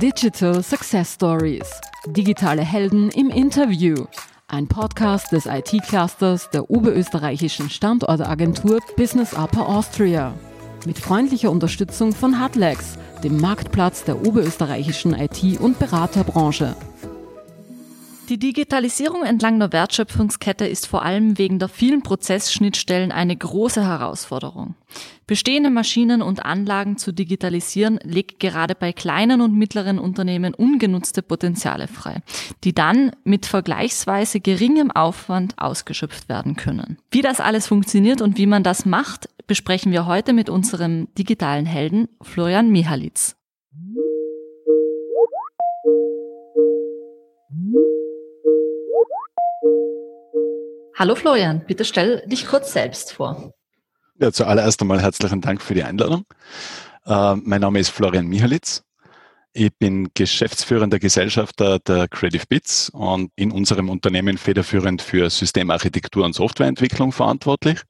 Digital Success Stories. Digitale Helden im Interview. Ein Podcast des IT-Clusters der oberösterreichischen Standortagentur Business Upper Austria. Mit freundlicher Unterstützung von Hutlex, dem Marktplatz der oberösterreichischen IT- und Beraterbranche. Die Digitalisierung entlang der Wertschöpfungskette ist vor allem wegen der vielen Prozessschnittstellen eine große Herausforderung. Bestehende Maschinen und Anlagen zu digitalisieren legt gerade bei kleinen und mittleren Unternehmen ungenutzte Potenziale frei, die dann mit vergleichsweise geringem Aufwand ausgeschöpft werden können. Wie das alles funktioniert und wie man das macht, besprechen wir heute mit unserem digitalen Helden Florian Mihalitz. Hallo Florian, bitte stell dich kurz selbst vor. Ja, zuallererst einmal herzlichen Dank für die Einladung. Äh, mein Name ist Florian Mihalitz. Ich bin geschäftsführender Gesellschafter der Creative Bits und in unserem Unternehmen federführend für Systemarchitektur und Softwareentwicklung verantwortlich.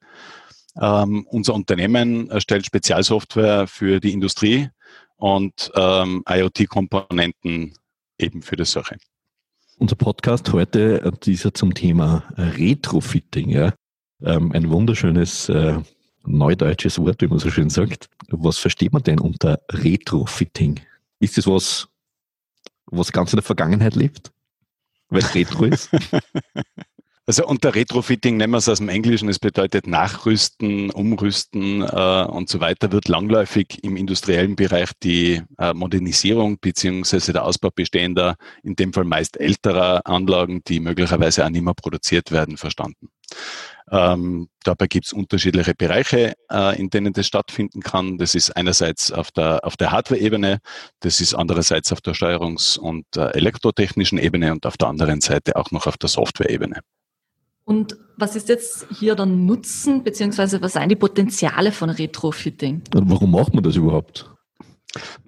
Ähm, unser Unternehmen erstellt Spezialsoftware für die Industrie und ähm, IoT-Komponenten eben für die Sache. Unser Podcast heute äh, dieser zum Thema äh, Retrofitting. Ja? Ähm, ein wunderschönes äh, neudeutsches Wort, wie man so schön sagt. Was versteht man denn unter Retrofitting? Ist es was, was ganz in der Vergangenheit lebt? Weil es Retro ist? Also unter Retrofitting nennen wir es aus dem Englischen. Es bedeutet Nachrüsten, Umrüsten äh, und so weiter. Wird langläufig im industriellen Bereich die äh, Modernisierung beziehungsweise der Ausbau bestehender, in dem Fall meist älterer Anlagen, die möglicherweise auch nicht mehr produziert werden, verstanden. Ähm, dabei gibt es unterschiedliche Bereiche, äh, in denen das stattfinden kann. Das ist einerseits auf der, auf der Hardware-Ebene, das ist andererseits auf der Steuerungs- und äh, elektrotechnischen Ebene und auf der anderen Seite auch noch auf der Software-Ebene. Und was ist jetzt hier der Nutzen, beziehungsweise was sind die Potenziale von Retrofitting? Und warum macht man das überhaupt?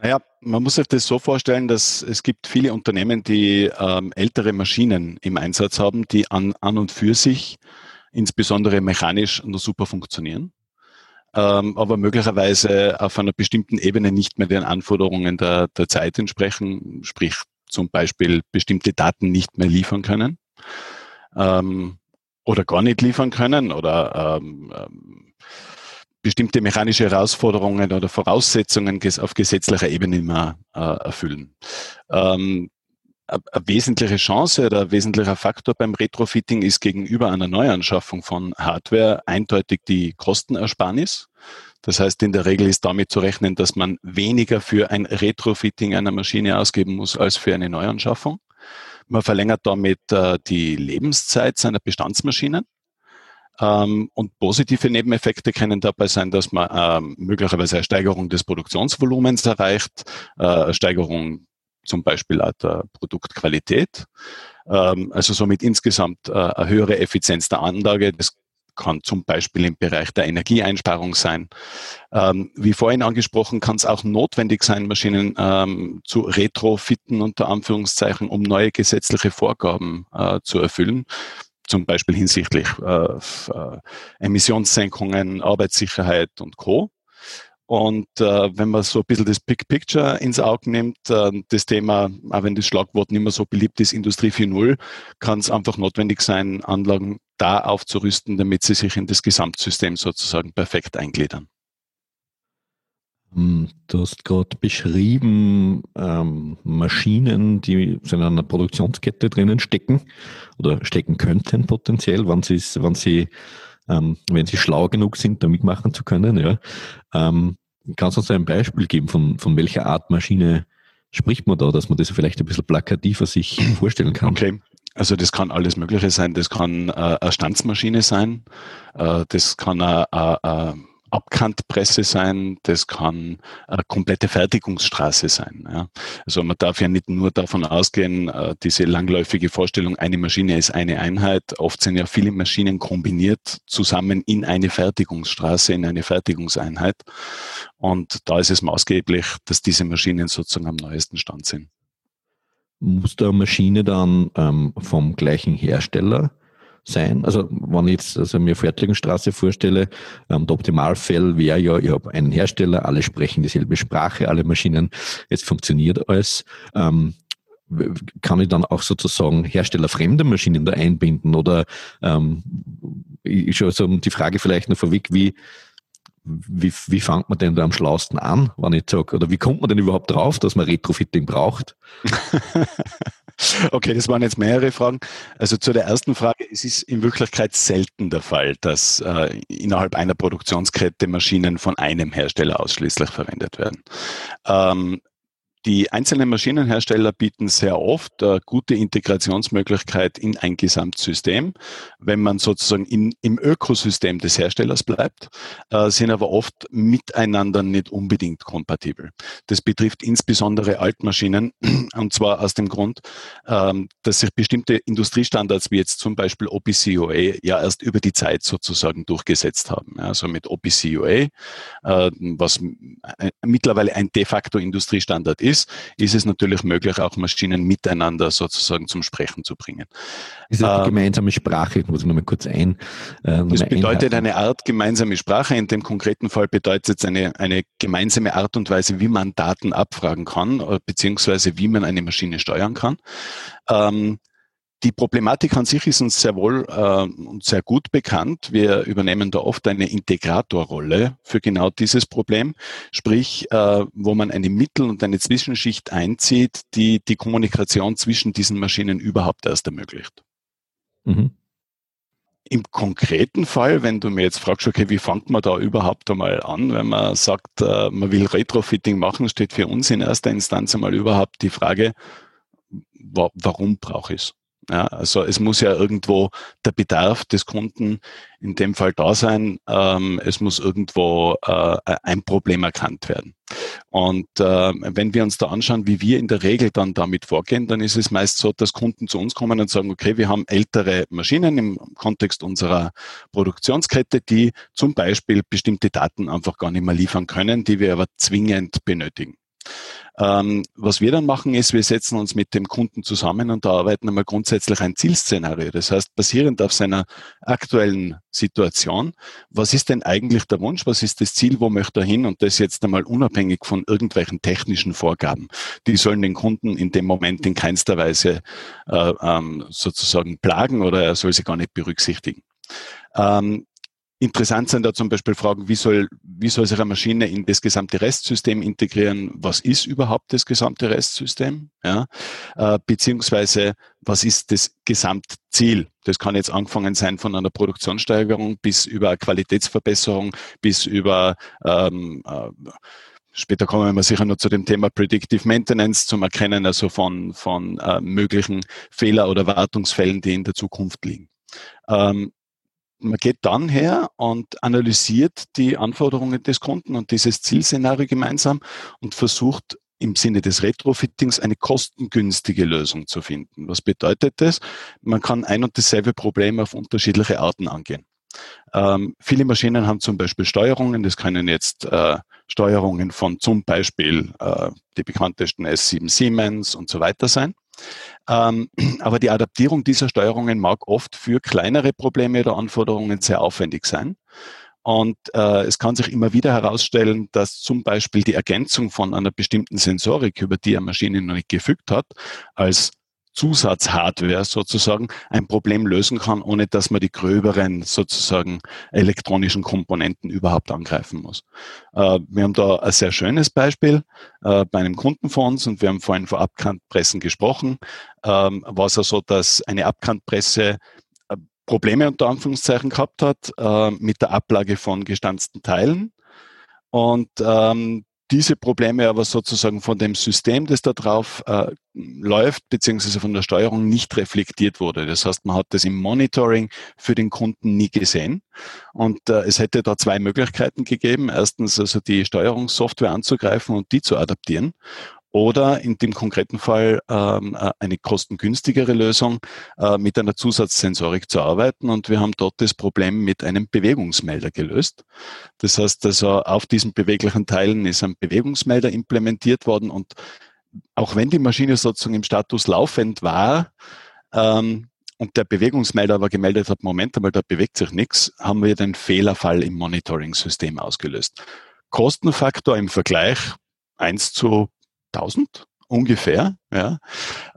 Naja, man muss sich das so vorstellen, dass es gibt viele Unternehmen, die ähm, ältere Maschinen im Einsatz haben, die an, an und für sich insbesondere mechanisch nur super funktionieren, ähm, aber möglicherweise auf einer bestimmten Ebene nicht mehr den Anforderungen der, der Zeit entsprechen, sprich zum Beispiel bestimmte Daten nicht mehr liefern können. Ähm, oder gar nicht liefern können oder ähm, ähm, bestimmte mechanische Herausforderungen oder Voraussetzungen auf gesetzlicher Ebene immer äh, erfüllen. Ähm, eine wesentliche Chance oder ein wesentlicher Faktor beim Retrofitting ist gegenüber einer Neuanschaffung von Hardware eindeutig die Kostenersparnis. Das heißt, in der Regel ist damit zu rechnen, dass man weniger für ein Retrofitting einer Maschine ausgeben muss als für eine Neuanschaffung. Man verlängert damit äh, die Lebenszeit seiner Bestandsmaschinen. Ähm, und positive Nebeneffekte können dabei sein, dass man ähm, möglicherweise eine Steigerung des Produktionsvolumens erreicht, äh, Steigerung zum Beispiel auch der Produktqualität. Ähm, also somit insgesamt äh, eine höhere Effizienz der Anlage. Das kann zum Beispiel im Bereich der Energieeinsparung sein. Ähm, wie vorhin angesprochen, kann es auch notwendig sein, Maschinen ähm, zu retrofitten, unter Anführungszeichen, um neue gesetzliche Vorgaben äh, zu erfüllen zum Beispiel hinsichtlich äh, äh, Emissionssenkungen, Arbeitssicherheit und Co. Und äh, wenn man so ein bisschen das Big Picture ins Auge nimmt, äh, das Thema, auch wenn das Schlagwort nicht mehr so beliebt ist, Industrie 4.0, kann es einfach notwendig sein, Anlagen da aufzurüsten, damit sie sich in das Gesamtsystem sozusagen perfekt eingliedern. Hm, du hast gerade beschrieben, ähm, Maschinen, die in einer Produktionskette drinnen stecken oder stecken könnten potenziell, wenn, wenn sie, ähm, wenn sie schlau genug sind, da mitmachen zu können. Ja. Ähm, kannst du uns ein Beispiel geben, von, von welcher Art Maschine spricht man da, dass man das vielleicht ein bisschen plakativer sich vorstellen kann? Okay. Also das kann alles Mögliche sein. Das kann äh, eine Stanzmaschine sein. Äh, das kann eine, eine, Abkantpresse sein, das kann eine komplette Fertigungsstraße sein. Ja. Also man darf ja nicht nur davon ausgehen, äh, diese langläufige Vorstellung, eine Maschine ist eine Einheit. Oft sind ja viele Maschinen kombiniert zusammen in eine Fertigungsstraße, in eine Fertigungseinheit. Und da ist es maßgeblich, dass diese Maschinen sozusagen am neuesten Stand sind. Muss der Maschine dann ähm, vom gleichen Hersteller sein. Also wenn ich jetzt also mir Fertigungsstraße vorstelle, ähm, der Optimalfall wäre ja, ich habe einen Hersteller, alle sprechen dieselbe Sprache, alle Maschinen, es funktioniert alles. Ähm, kann ich dann auch sozusagen herstellerfremde Maschinen da einbinden oder ähm, ich schon so die Frage vielleicht noch vorweg, wie wie, wie fängt man denn da am schlausten an, wenn ich sage, oder wie kommt man denn überhaupt drauf, dass man Retrofitting braucht? okay, das waren jetzt mehrere Fragen. Also zu der ersten Frage, es ist in Wirklichkeit selten der Fall, dass äh, innerhalb einer Produktionskette Maschinen von einem Hersteller ausschließlich verwendet werden. Ähm, die einzelnen Maschinenhersteller bieten sehr oft eine gute Integrationsmöglichkeit in ein Gesamtsystem, wenn man sozusagen in, im Ökosystem des Herstellers bleibt, äh, sind aber oft miteinander nicht unbedingt kompatibel. Das betrifft insbesondere Altmaschinen und zwar aus dem Grund, ähm, dass sich bestimmte Industriestandards wie jetzt zum Beispiel OPCOA ja erst über die Zeit sozusagen durchgesetzt haben. Also mit OPCOA, äh, was mittlerweile ein de facto Industriestandard ist, ist, ist es natürlich möglich, auch Maschinen miteinander sozusagen zum Sprechen zu bringen. Ist das die ähm, gemeinsame Sprache? Ich muss nochmal kurz ein. Äh, das bedeutet eine Art gemeinsame Sprache. In dem konkreten Fall bedeutet es eine, eine gemeinsame Art und Weise, wie man Daten abfragen kann, äh, beziehungsweise wie man eine Maschine steuern kann. Ähm, die Problematik an sich ist uns sehr wohl äh, und sehr gut bekannt. Wir übernehmen da oft eine Integratorrolle für genau dieses Problem, sprich, äh, wo man eine Mittel- und eine Zwischenschicht einzieht, die die Kommunikation zwischen diesen Maschinen überhaupt erst ermöglicht. Mhm. Im konkreten Fall, wenn du mir jetzt fragst, okay, wie fängt man da überhaupt einmal an, wenn man sagt, äh, man will Retrofitting machen, steht für uns in erster Instanz einmal überhaupt die Frage, warum brauche ich es? Ja, also es muss ja irgendwo der Bedarf des Kunden in dem Fall da sein. Ähm, es muss irgendwo äh, ein Problem erkannt werden. Und äh, wenn wir uns da anschauen, wie wir in der Regel dann damit vorgehen, dann ist es meist so, dass Kunden zu uns kommen und sagen, okay, wir haben ältere Maschinen im Kontext unserer Produktionskette, die zum Beispiel bestimmte Daten einfach gar nicht mehr liefern können, die wir aber zwingend benötigen. Ähm, was wir dann machen, ist, wir setzen uns mit dem Kunden zusammen und arbeiten einmal grundsätzlich ein Zielszenario. Das heißt, basierend auf seiner aktuellen Situation, was ist denn eigentlich der Wunsch, was ist das Ziel, wo möchte er hin und das jetzt einmal unabhängig von irgendwelchen technischen Vorgaben. Die sollen den Kunden in dem Moment in keinster Weise äh, ähm, sozusagen plagen oder er soll sie gar nicht berücksichtigen. Ähm, Interessant sind da zum Beispiel Fragen, wie soll, wie soll sich eine Maschine in das gesamte Restsystem integrieren? Was ist überhaupt das gesamte Restsystem? Ja, äh, beziehungsweise, was ist das Gesamtziel? Das kann jetzt angefangen sein von einer Produktionssteigerung bis über eine Qualitätsverbesserung, bis über, ähm, äh, Später kommen wir sicher noch zu dem Thema Predictive Maintenance zum Erkennen also von, von äh, möglichen Fehler- oder Wartungsfällen, die in der Zukunft liegen. Ähm, man geht dann her und analysiert die Anforderungen des Kunden und dieses Zielszenario gemeinsam und versucht im Sinne des Retrofittings eine kostengünstige Lösung zu finden. Was bedeutet das? Man kann ein und dasselbe Problem auf unterschiedliche Arten angehen. Ähm, viele Maschinen haben zum Beispiel Steuerungen, das können jetzt äh, Steuerungen von zum Beispiel äh, die bekanntesten S7 Siemens und so weiter sein. Ähm, aber die Adaptierung dieser Steuerungen mag oft für kleinere Probleme oder Anforderungen sehr aufwendig sein. Und äh, es kann sich immer wieder herausstellen, dass zum Beispiel die Ergänzung von einer bestimmten Sensorik, über die eine Maschine noch nicht gefügt hat, als Zusatzhardware sozusagen ein Problem lösen kann, ohne dass man die gröberen sozusagen elektronischen Komponenten überhaupt angreifen muss. Äh, wir haben da ein sehr schönes Beispiel äh, bei einem Kunden von uns und wir haben vorhin vor Abkantpressen gesprochen. Ähm, war es ja so, dass eine Abkantpresse äh, Probleme unter Anführungszeichen gehabt hat mit der Ablage von gestanzten Teilen. Und ähm, diese Probleme aber sozusagen von dem System, das da drauf äh, läuft, beziehungsweise von der Steuerung nicht reflektiert wurde. Das heißt, man hat das im Monitoring für den Kunden nie gesehen. Und äh, es hätte da zwei Möglichkeiten gegeben. Erstens also die Steuerungssoftware anzugreifen und die zu adaptieren oder in dem konkreten Fall ähm, äh, eine kostengünstigere Lösung äh, mit einer Zusatzsensorik zu arbeiten. Und wir haben dort das Problem mit einem Bewegungsmelder gelöst. Das heißt also, auf diesen beweglichen Teilen ist ein Bewegungsmelder implementiert worden und auch wenn die Maschine sozusagen im Status laufend war, ähm, und der Bewegungsmelder aber gemeldet hat, Moment einmal, da bewegt sich nichts, haben wir den Fehlerfall im Monitoring-System ausgelöst. Kostenfaktor im Vergleich 1 zu 1000 ungefähr. Ja.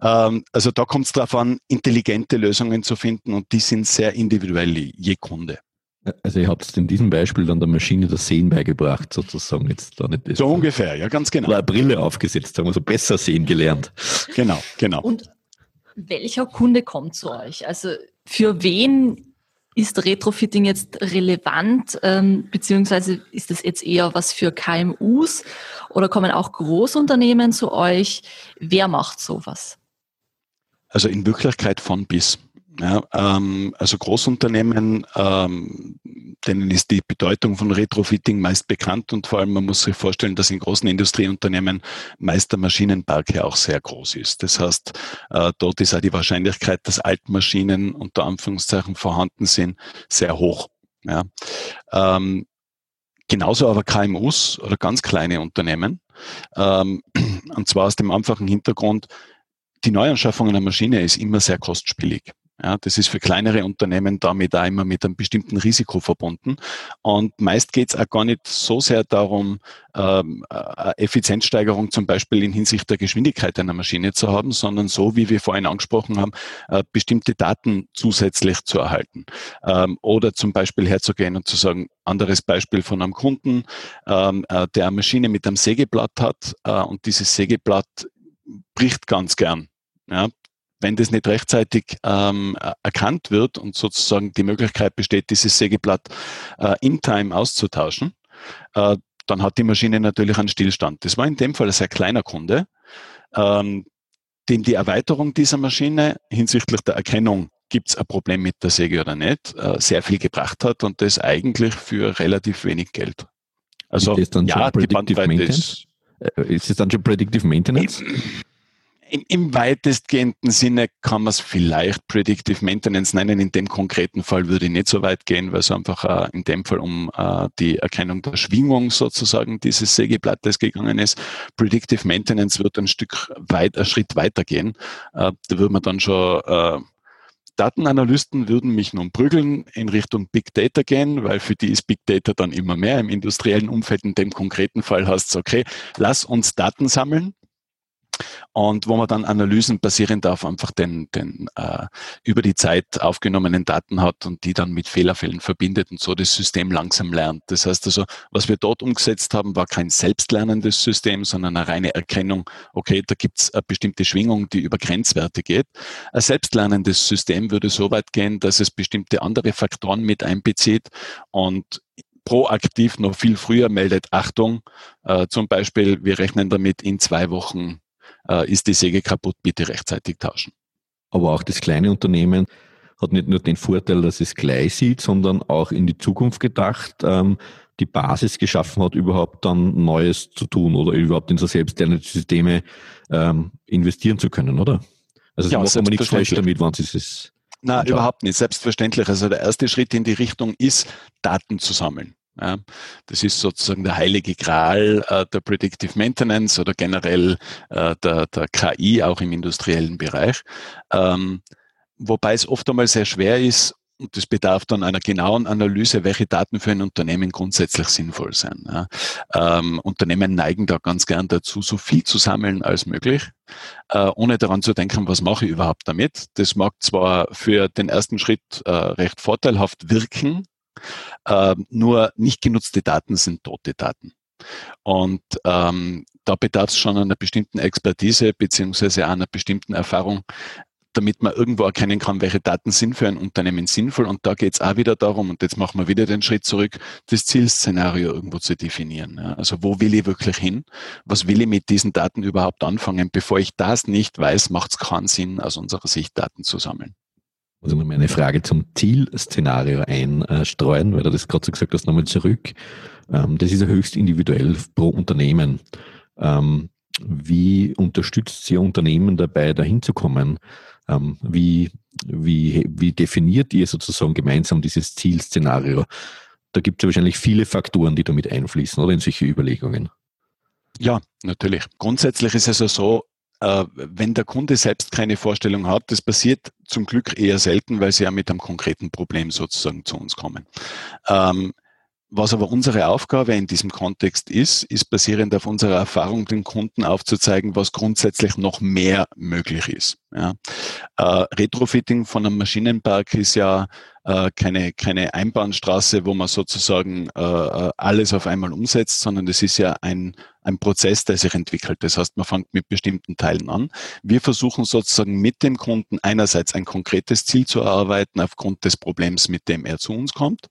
Ähm, also da kommt es darauf an, intelligente Lösungen zu finden und die sind sehr individuell je Kunde. Also ihr habt in diesem Beispiel dann der Maschine das Sehen beigebracht, sozusagen. Jetzt da nicht so ungefähr, ja, ganz genau. Oder eine Brille aufgesetzt, haben wir so besser sehen gelernt. Genau, genau. Und welcher Kunde kommt zu euch? Also für wen ist Retrofitting jetzt relevant, ähm, beziehungsweise ist das jetzt eher was für KMUs oder kommen auch Großunternehmen zu euch? Wer macht sowas? Also in Wirklichkeit von bis. Ja, ähm, also Großunternehmen, ähm, denen ist die Bedeutung von Retrofitting meist bekannt und vor allem man muss sich vorstellen, dass in großen Industrieunternehmen meist der Maschinenpark ja auch sehr groß ist. Das heißt, äh, dort ist auch die Wahrscheinlichkeit, dass Altmaschinen unter Anführungszeichen vorhanden sind, sehr hoch. Ja. Ähm, genauso aber KMUs oder ganz kleine Unternehmen. Ähm, und zwar aus dem einfachen Hintergrund, die Neuanschaffung einer Maschine ist immer sehr kostspielig. Ja, das ist für kleinere Unternehmen damit auch immer mit einem bestimmten Risiko verbunden. Und meist geht es auch gar nicht so sehr darum, ähm, Effizienzsteigerung zum Beispiel in Hinsicht der Geschwindigkeit einer Maschine zu haben, sondern so, wie wir vorhin angesprochen haben, äh, bestimmte Daten zusätzlich zu erhalten. Ähm, oder zum Beispiel herzugehen und zu sagen, anderes Beispiel von einem Kunden, ähm, äh, der eine Maschine mit einem Sägeblatt hat äh, und dieses Sägeblatt bricht ganz gern. Ja, wenn das nicht rechtzeitig ähm, erkannt wird und sozusagen die Möglichkeit besteht, dieses Sägeblatt äh, in Time auszutauschen, äh, dann hat die Maschine natürlich einen Stillstand. Das war in dem Fall ein sehr kleiner Kunde, ähm, dem die Erweiterung dieser Maschine hinsichtlich der Erkennung gibt es ein Problem mit der Säge oder nicht, äh, sehr viel gebracht hat und das eigentlich für relativ wenig Geld. Also ja, die Bandbreite ist, äh, ist es dann schon Predictive Maintenance? im, im weitestgehenden Sinne kann man es vielleicht Predictive Maintenance nennen. In dem konkreten Fall würde ich nicht so weit gehen, weil es einfach äh, in dem Fall um äh, die Erkennung der Schwingung sozusagen dieses Sägeblattes gegangen ist. Predictive Maintenance wird ein Stück weit, ein Schritt weiter gehen. Äh, da würde man dann schon äh, Datenanalysten würden mich nun prügeln, in Richtung Big Data gehen, weil für die ist Big Data dann immer mehr. Im industriellen Umfeld, in dem konkreten Fall heißt es, okay, lass uns Daten sammeln, und wo man dann Analysen basierend auf einfach den, den äh, über die Zeit aufgenommenen Daten hat und die dann mit Fehlerfällen verbindet und so das System langsam lernt. Das heißt also, was wir dort umgesetzt haben, war kein selbstlernendes System, sondern eine reine Erkennung, okay, da gibt es eine bestimmte Schwingung, die über Grenzwerte geht. Ein selbstlernendes System würde so weit gehen, dass es bestimmte andere Faktoren mit einbezieht und proaktiv noch viel früher meldet, Achtung, äh, zum Beispiel, wir rechnen damit in zwei Wochen äh, ist die Säge kaputt, bitte rechtzeitig tauschen. Aber auch das kleine Unternehmen hat nicht nur den Vorteil, dass es gleich sieht, sondern auch in die Zukunft gedacht, ähm, die Basis geschaffen hat, überhaupt dann Neues zu tun oder überhaupt in so selbstlernende Systeme ähm, investieren zu können, oder? Also ja, macht man nichts falsch damit, wenn Sie es Nein, überhaupt nicht. Selbstverständlich. Also der erste Schritt in die Richtung ist, Daten zu sammeln. Ja, das ist sozusagen der heilige Gral äh, der Predictive Maintenance oder generell äh, der, der KI auch im industriellen Bereich. Ähm, wobei es oft einmal sehr schwer ist, und das bedarf dann einer genauen Analyse, welche Daten für ein Unternehmen grundsätzlich sinnvoll sind. Ja. Ähm, Unternehmen neigen da ganz gern dazu, so viel zu sammeln als möglich, äh, ohne daran zu denken, was mache ich überhaupt damit. Das mag zwar für den ersten Schritt äh, recht vorteilhaft wirken, ähm, nur nicht genutzte Daten sind tote Daten. Und ähm, da bedarf es schon einer bestimmten Expertise beziehungsweise einer bestimmten Erfahrung, damit man irgendwo erkennen kann, welche Daten sind für ein Unternehmen sinnvoll. Und da geht es auch wieder darum, und jetzt machen wir wieder den Schritt zurück, das Zielszenario irgendwo zu definieren. Ja. Also wo will ich wirklich hin? Was will ich mit diesen Daten überhaupt anfangen? Bevor ich das nicht weiß, macht es keinen Sinn, aus unserer Sicht Daten zu sammeln also noch eine Frage zum Zielszenario einstreuen, weil du das gerade so gesagt hast, nochmal zurück. Ähm, das ist ja höchst individuell pro Unternehmen. Ähm, wie unterstützt ihr Unternehmen dabei, dahin zu kommen? Ähm, wie, wie, wie definiert ihr sozusagen gemeinsam dieses Zielszenario? Da gibt es ja wahrscheinlich viele Faktoren, die damit einfließen, oder in solche Überlegungen. Ja, natürlich. Grundsätzlich ist es ja so, wenn der Kunde selbst keine Vorstellung hat, das passiert zum Glück eher selten, weil sie ja mit einem konkreten Problem sozusagen zu uns kommen. Ähm, was aber unsere Aufgabe in diesem Kontext ist, ist basierend auf unserer Erfahrung den Kunden aufzuzeigen, was grundsätzlich noch mehr möglich ist. Ja. Äh, Retrofitting von einem Maschinenpark ist ja äh, keine, keine Einbahnstraße, wo man sozusagen äh, äh, alles auf einmal umsetzt, sondern das ist ja ein, ein Prozess, der sich entwickelt. Das heißt, man fängt mit bestimmten Teilen an. Wir versuchen sozusagen mit dem Kunden einerseits ein konkretes Ziel zu erarbeiten aufgrund des Problems, mit dem er zu uns kommt.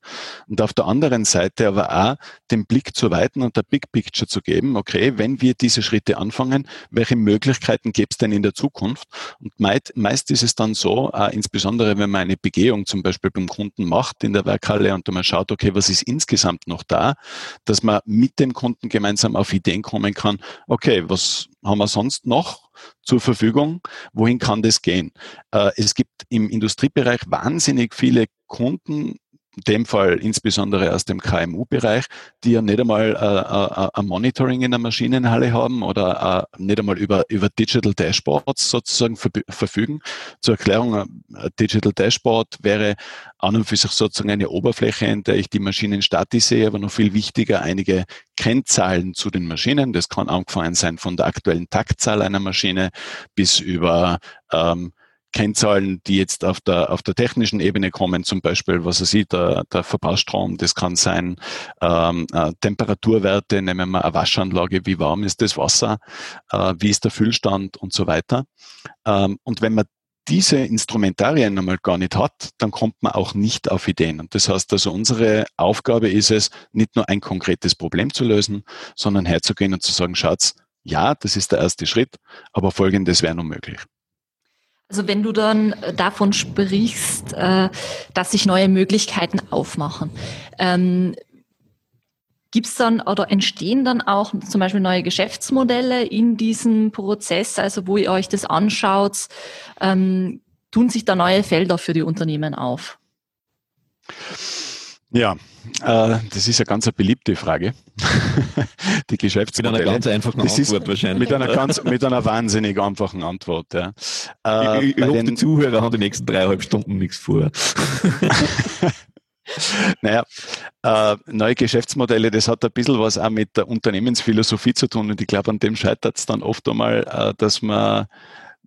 Und auf der anderen Seite aber auch den Blick zu weiten und der Big Picture zu geben, okay, wenn wir diese Schritte anfangen, welche Möglichkeiten gibt es denn in der Zukunft? Und meist, meist ist es dann so, äh, insbesondere wenn man eine Begehung zum Beispiel beim Kunden macht in der Werkhalle und man schaut, okay, was ist insgesamt noch da, dass man mit dem Kunden gemeinsam auf Ideen kommen kann, okay, was haben wir sonst noch zur Verfügung? Wohin kann das gehen? Äh, es gibt im Industriebereich wahnsinnig viele Kunden, in dem Fall insbesondere aus dem KMU-Bereich, die ja nicht einmal äh, äh, ein Monitoring in der Maschinenhalle haben oder äh, nicht einmal über, über Digital Dashboards sozusagen verfügen. Zur Erklärung, ein Digital Dashboard wäre an und für sich sozusagen eine Oberfläche, in der ich die Maschinen statisch sehe, aber noch viel wichtiger einige Kennzahlen zu den Maschinen. Das kann angefangen sein von der aktuellen Taktzahl einer Maschine bis über ähm, Kennzahlen, die jetzt auf der, auf der technischen Ebene kommen, zum Beispiel, was er sieht, der, der Verbrauchsstrom, das kann sein ähm, äh, Temperaturwerte, nehmen wir eine Waschanlage, wie warm ist das Wasser, äh, wie ist der Füllstand und so weiter. Ähm, und wenn man diese Instrumentarien einmal gar nicht hat, dann kommt man auch nicht auf Ideen. Und das heißt also, unsere Aufgabe ist es, nicht nur ein konkretes Problem zu lösen, sondern herzugehen und zu sagen, Schatz, ja, das ist der erste Schritt, aber Folgendes wäre nun möglich. Also wenn du dann äh, davon sprichst, äh, dass sich neue Möglichkeiten aufmachen, ähm, Gibt es dann oder entstehen dann auch zum Beispiel neue Geschäftsmodelle in diesem Prozess, also wo ihr euch das anschaut, ähm, tun sich da neue Felder für die Unternehmen auf? Ja, äh, das ist eine ganz eine beliebte Frage. die Geschäftsmodelle. Mit einer ganz einfachen das Antwort wahrscheinlich. Mit einer, ganz, mit einer wahnsinnig einfachen Antwort. Ja. Äh, ich, ich hoffe, die Zuhörer haben die nächsten dreieinhalb Stunden nichts vor. naja, äh, neue Geschäftsmodelle, das hat ein bisschen was auch mit der Unternehmensphilosophie zu tun und ich glaube, an dem scheitert es dann oft einmal, äh, dass man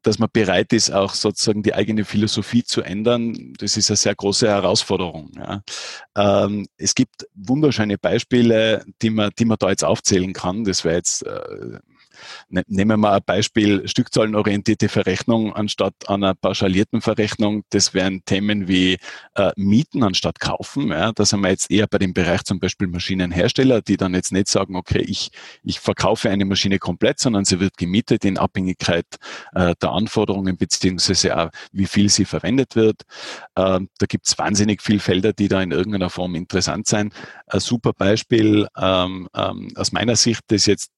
dass man bereit ist, auch sozusagen die eigene Philosophie zu ändern, das ist eine sehr große Herausforderung. Ja. Ähm, es gibt wunderschöne Beispiele, die man, die man da jetzt aufzählen kann. Das wäre jetzt äh, nehmen wir mal ein Beispiel, stückzahlenorientierte Verrechnung anstatt einer pauschalierten Verrechnung. Das wären Themen wie äh, Mieten anstatt Kaufen. Ja. Da sind wir jetzt eher bei dem Bereich zum Beispiel Maschinenhersteller, die dann jetzt nicht sagen, okay, ich, ich verkaufe eine Maschine komplett, sondern sie wird gemietet in Abhängigkeit äh, der Anforderungen beziehungsweise auch, wie viel sie verwendet wird. Ähm, da gibt es wahnsinnig viele Felder, die da in irgendeiner Form interessant sein. Ein super Beispiel ähm, ähm, aus meiner Sicht, das jetzt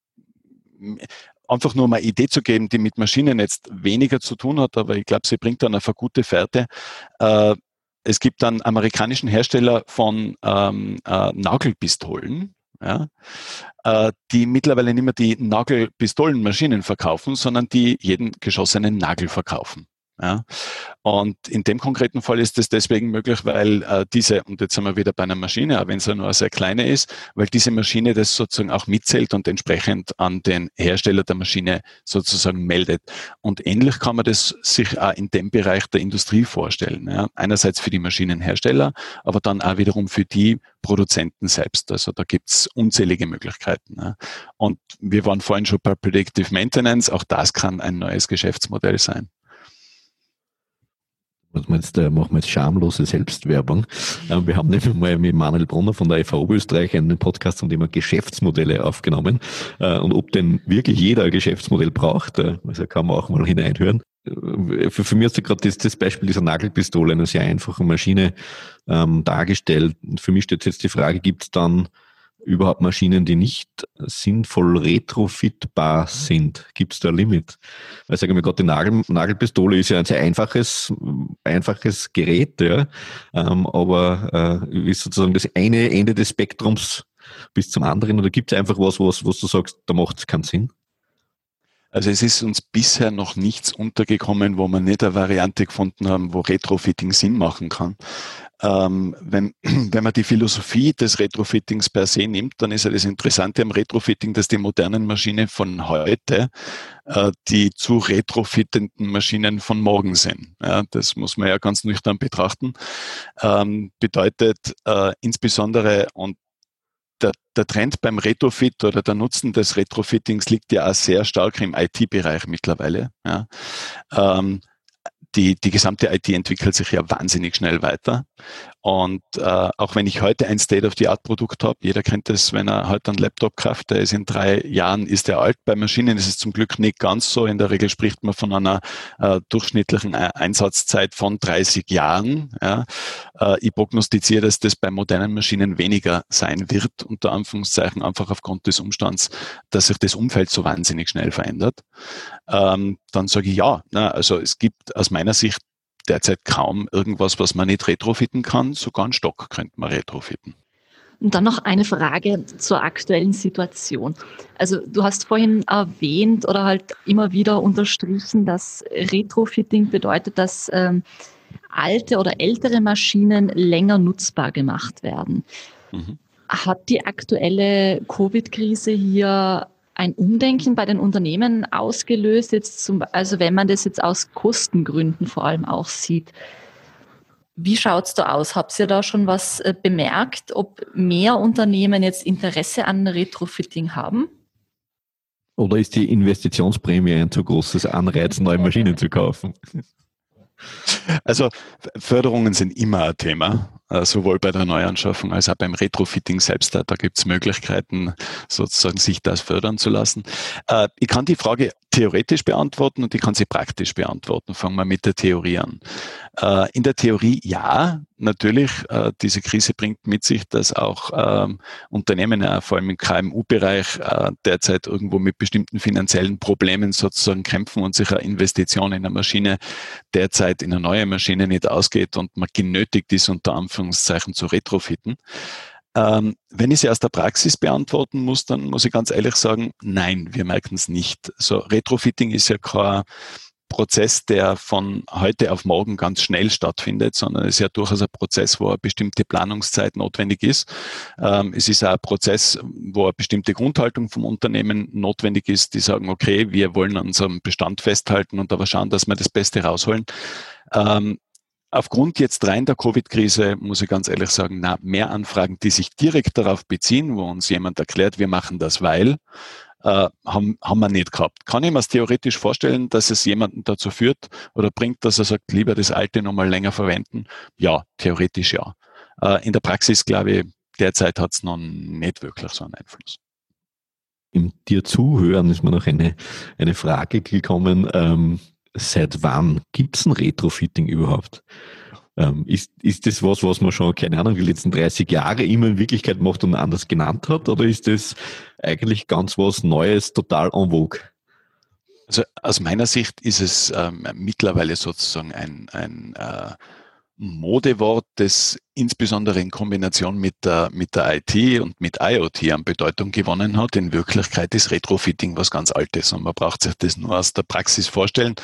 einfach nur mal Idee zu geben, die mit Maschinen jetzt weniger zu tun hat, aber ich glaube, sie bringt dann eine gute Fährte. Äh, es gibt einen amerikanischen Hersteller von ähm, äh, Nagelpistolen, ja, äh, die mittlerweile nicht mehr die Nagelpistolenmaschinen verkaufen, sondern die jeden geschossenen Nagel verkaufen. Ja. Und in dem konkreten Fall ist es deswegen möglich, weil äh, diese, und jetzt sind wir wieder bei einer Maschine, auch wenn sie nur eine sehr kleine ist, weil diese Maschine das sozusagen auch mitzählt und entsprechend an den Hersteller der Maschine sozusagen meldet. Und ähnlich kann man das sich auch in dem Bereich der Industrie vorstellen. Ja. Einerseits für die Maschinenhersteller, aber dann auch wiederum für die Produzenten selbst. Also da gibt's unzählige Möglichkeiten. Ja. Und wir waren vorhin schon bei Predictive Maintenance, auch das kann ein neues Geschäftsmodell sein was meinst du, machen wir jetzt schamlose Selbstwerbung. Ähm, wir haben nämlich mal mit Manuel Brunner von der FAO Österreich einen Podcast zum Thema Geschäftsmodelle aufgenommen. Äh, und ob denn wirklich jeder ein Geschäftsmodell braucht, äh, also kann man auch mal hineinhören. Äh, für, für mich hast du gerade das, das Beispiel dieser Nagelpistole, eine sehr einfache Maschine ähm, dargestellt. Für mich steht jetzt die Frage, gibt es dann überhaupt Maschinen, die nicht sinnvoll retrofitbar sind? Gibt es da ein Limit? Weil sagen wir gerade, die Nagel, Nagelpistole ist ja ein sehr einfaches, einfaches Gerät, ja, ähm, aber äh, ist sozusagen das eine Ende des Spektrums bis zum anderen oder gibt es einfach was, was, was du sagst, da macht es keinen Sinn? Also es ist uns bisher noch nichts untergekommen, wo wir nicht eine Variante gefunden haben, wo Retrofitting Sinn machen kann. Ähm, wenn, wenn man die Philosophie des Retrofittings per se nimmt, dann ist ja das Interessante am Retrofitting, dass die modernen Maschinen von heute äh, die zu retrofittenden Maschinen von morgen sind. Ja, das muss man ja ganz nüchtern betrachten. Ähm, bedeutet äh, insbesondere, und der, der Trend beim Retrofit oder der Nutzen des Retrofittings liegt ja auch sehr stark im IT-Bereich mittlerweile. Ja. Ähm, die, die gesamte IT entwickelt sich ja wahnsinnig schnell weiter. Und äh, auch wenn ich heute ein State-of-the-Art-Produkt habe, jeder kennt das, wenn er heute einen Laptop kauft, der ist in drei Jahren, ist er alt. Bei Maschinen ist es zum Glück nicht ganz so. In der Regel spricht man von einer äh, durchschnittlichen Einsatzzeit von 30 Jahren. Ja. Äh, ich prognostiziere, dass das bei modernen Maschinen weniger sein wird, unter Anführungszeichen, einfach aufgrund des Umstands, dass sich das Umfeld so wahnsinnig schnell verändert. Ähm, dann sage ich ja, na, also es gibt aus meiner Sicht derzeit kaum irgendwas, was man nicht retrofitten kann. Sogar einen Stock könnte man retrofitten. Und dann noch eine Frage zur aktuellen Situation. Also du hast vorhin erwähnt oder halt immer wieder unterstrichen, dass Retrofitting bedeutet, dass ähm, alte oder ältere Maschinen länger nutzbar gemacht werden. Mhm. Hat die aktuelle Covid-Krise hier ein Umdenken bei den Unternehmen ausgelöst, jetzt zum, also wenn man das jetzt aus Kostengründen vor allem auch sieht. Wie schaut es da aus? Habt ihr da schon was äh, bemerkt, ob mehr Unternehmen jetzt Interesse an Retrofitting haben? Oder ist die Investitionsprämie ein zu großes Anreiz, neue Maschinen zu kaufen? Also Förderungen sind immer ein Thema, sowohl bei der Neuanschaffung als auch beim Retrofitting selbst. Da gibt es Möglichkeiten, sozusagen sich das fördern zu lassen. Äh, ich kann die Frage theoretisch beantworten und ich kann sie praktisch beantworten. Fangen wir mit der Theorie an. Äh, in der Theorie ja, natürlich, äh, diese Krise bringt mit sich, dass auch ähm, Unternehmen, vor allem im KMU-Bereich, äh, derzeit irgendwo mit bestimmten finanziellen Problemen sozusagen kämpfen und sich eine Investition in eine Maschine derzeit in eine neue Maschine nicht ausgeht und man genötigt ist, unter Anführungszeichen zu retrofitten. Ähm, wenn ich sie aus der Praxis beantworten muss, dann muss ich ganz ehrlich sagen, nein, wir merken es nicht. So Retrofitting ist ja kein Prozess, der von heute auf morgen ganz schnell stattfindet, sondern es ist ja durchaus ein Prozess, wo eine bestimmte Planungszeit notwendig ist. Ähm, es ist auch ein Prozess, wo eine bestimmte Grundhaltung vom Unternehmen notwendig ist, die sagen, okay, wir wollen an unserem Bestand festhalten und aber schauen, dass wir das Beste rausholen. Ähm, Aufgrund jetzt rein der Covid-Krise muss ich ganz ehrlich sagen, na, mehr Anfragen, die sich direkt darauf beziehen, wo uns jemand erklärt, wir machen das, weil, äh, haben, haben wir nicht gehabt. Kann ich mir theoretisch vorstellen, dass es jemanden dazu führt oder bringt, dass er sagt, lieber das alte nochmal länger verwenden? Ja, theoretisch ja. Äh, in der Praxis, glaube ich, derzeit hat es noch nicht wirklich so einen Einfluss. Im dir zuhören ist mir noch eine, eine Frage gekommen. Ähm, seit wann gibt es ein Retrofitting überhaupt? Ähm, ist, ist das was, was man schon, keine Ahnung, die letzten 30 Jahre immer in Wirklichkeit macht und anders genannt hat? Oder ist das eigentlich ganz was Neues, total en vogue? Also aus meiner Sicht ist es ähm, mittlerweile sozusagen ein, ein äh, Modewort, das insbesondere in Kombination mit der, mit der IT und mit IoT an Bedeutung gewonnen hat. In Wirklichkeit ist Retrofitting was ganz Altes und man braucht sich das nur aus der Praxis vorstellen.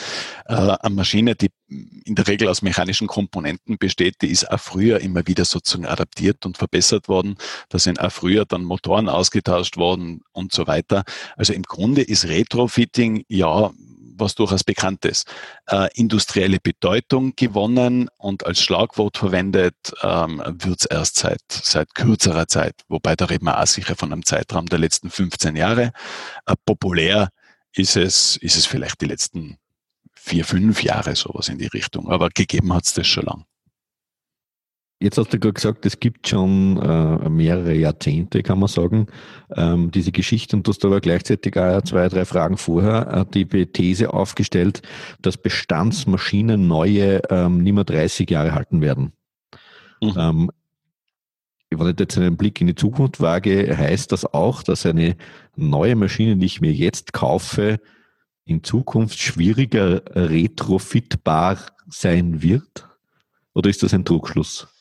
Äh, eine Maschine, die in der Regel aus mechanischen Komponenten besteht, die ist auch früher immer wieder sozusagen adaptiert und verbessert worden. Da sind auch früher dann Motoren ausgetauscht worden und so weiter. Also im Grunde ist Retrofitting ja was durchaus bekannt ist, äh, industrielle Bedeutung gewonnen und als Schlagwort verwendet ähm, wird es erst seit, seit kürzerer Zeit, wobei da reden wir auch sicher von einem Zeitraum der letzten 15 Jahre. Äh, populär ist es, ist es vielleicht die letzten vier, fünf Jahre sowas in die Richtung, aber gegeben hat es das schon lang. Jetzt hast du gerade gesagt, es gibt schon äh, mehrere Jahrzehnte, kann man sagen, ähm, diese Geschichte. Und du hast aber gleichzeitig auch zwei, drei Fragen vorher äh, die These aufgestellt, dass Bestandsmaschinen neue ähm, nicht mehr 30 Jahre halten werden. Mhm. Ähm, wenn ich jetzt einen Blick in die Zukunft wage, heißt das auch, dass eine neue Maschine, die ich mir jetzt kaufe, in Zukunft schwieriger retrofitbar sein wird? Oder ist das ein Trugschluss?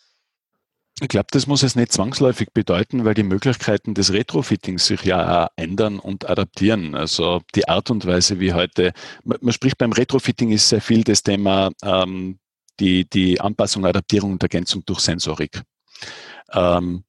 Ich glaube, das muss es nicht zwangsläufig bedeuten, weil die Möglichkeiten des Retrofittings sich ja auch ändern und adaptieren. Also die Art und Weise, wie heute, man spricht beim Retrofitting ist sehr viel das Thema ähm, die, die Anpassung, Adaptierung und Ergänzung durch Sensorik. Ähm,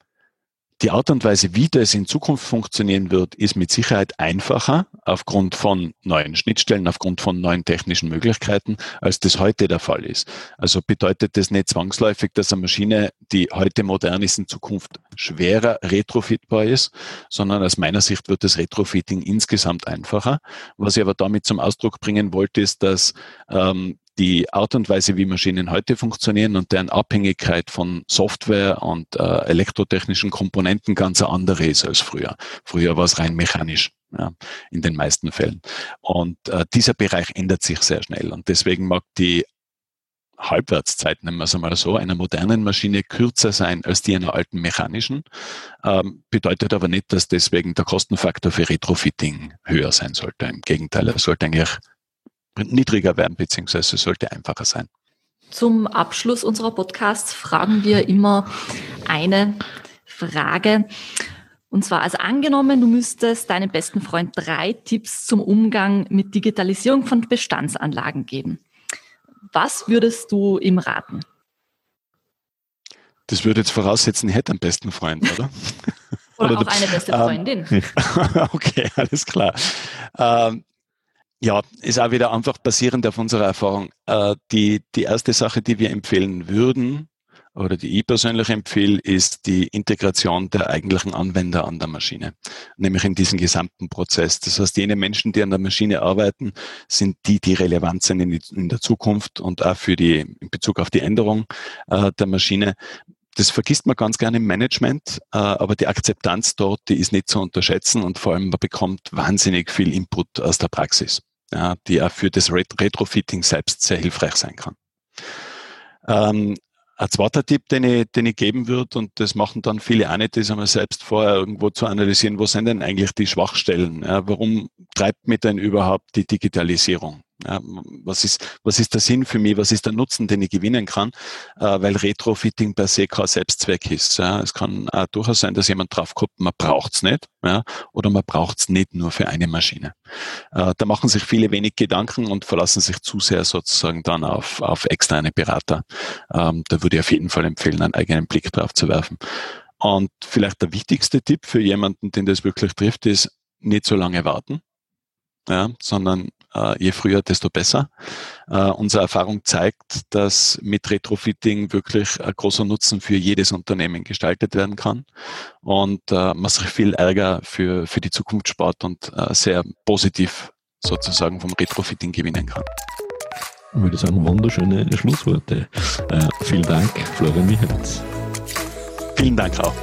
die Art und Weise, wie das in Zukunft funktionieren wird, ist mit Sicherheit einfacher aufgrund von neuen Schnittstellen, aufgrund von neuen technischen Möglichkeiten, als das heute der Fall ist. Also bedeutet das nicht zwangsläufig, dass eine Maschine, die heute modern ist, in Zukunft schwerer retrofitbar ist, sondern aus meiner Sicht wird das Retrofitting insgesamt einfacher. Was ich aber damit zum Ausdruck bringen wollte, ist, dass ähm, die Art und Weise, wie Maschinen heute funktionieren und deren Abhängigkeit von Software und äh, elektrotechnischen Komponenten ganz andere ist als früher. Früher war es rein mechanisch. Ja, in den meisten Fällen. Und äh, dieser Bereich ändert sich sehr schnell. Und deswegen mag die Halbwertszeit, nennen wir es einmal so, einer modernen Maschine kürzer sein als die einer alten mechanischen. Ähm, bedeutet aber nicht, dass deswegen der Kostenfaktor für Retrofitting höher sein sollte. Im Gegenteil, er sollte eigentlich niedriger werden, beziehungsweise sollte einfacher sein. Zum Abschluss unserer Podcasts fragen wir immer eine Frage. Und zwar, also angenommen, du müsstest deinem besten Freund drei Tipps zum Umgang mit Digitalisierung von Bestandsanlagen geben. Was würdest du ihm raten? Das würde jetzt voraussetzen, ich hätte einen besten Freund, oder? oder, oder, auch eine beste ähm, Freundin. okay, alles klar. Ähm, ja, ist auch wieder einfach basierend auf unserer Erfahrung. Äh, die, die erste Sache, die wir empfehlen würden, oder die ich persönlich empfehle, ist die Integration der eigentlichen Anwender an der Maschine, nämlich in diesen gesamten Prozess. Das heißt, jene Menschen, die an der Maschine arbeiten, sind die, die relevant sind in, die, in der Zukunft und auch für die, in Bezug auf die Änderung äh, der Maschine. Das vergisst man ganz gerne im Management, äh, aber die Akzeptanz dort, die ist nicht zu unterschätzen und vor allem man bekommt wahnsinnig viel Input aus der Praxis ja, die auch für das Retrofitting selbst sehr hilfreich sein kann. Ähm, ein zweiter Tipp, den ich, den ich geben würde, und das machen dann viele auch nicht, ist einmal selbst vorher irgendwo zu analysieren, wo sind denn eigentlich die Schwachstellen? Ja, warum treibt mich denn überhaupt die Digitalisierung? Ja, was, ist, was ist der Sinn für mich? Was ist der Nutzen, den ich gewinnen kann? Äh, weil Retrofitting per se kein Selbstzweck ist. Ja. Es kann auch durchaus sein, dass jemand draufkommt, man braucht's nicht ja, oder man braucht's nicht nur für eine Maschine. Äh, da machen sich viele wenig Gedanken und verlassen sich zu sehr sozusagen dann auf, auf externe Berater. Ähm, da würde ich auf jeden Fall empfehlen, einen eigenen Blick drauf zu werfen. Und vielleicht der wichtigste Tipp für jemanden, den das wirklich trifft, ist, nicht so lange warten, ja, sondern äh, je früher, desto besser. Äh, unsere Erfahrung zeigt, dass mit Retrofitting wirklich ein großer Nutzen für jedes Unternehmen gestaltet werden kann und äh, man sich viel Ärger für, für die Zukunft spart und äh, sehr positiv sozusagen vom Retrofitting gewinnen kann. Ich würde sagen, wunderschöne Schlussworte. Äh, vielen Dank, Florian Michelitz. Vielen Dank auch.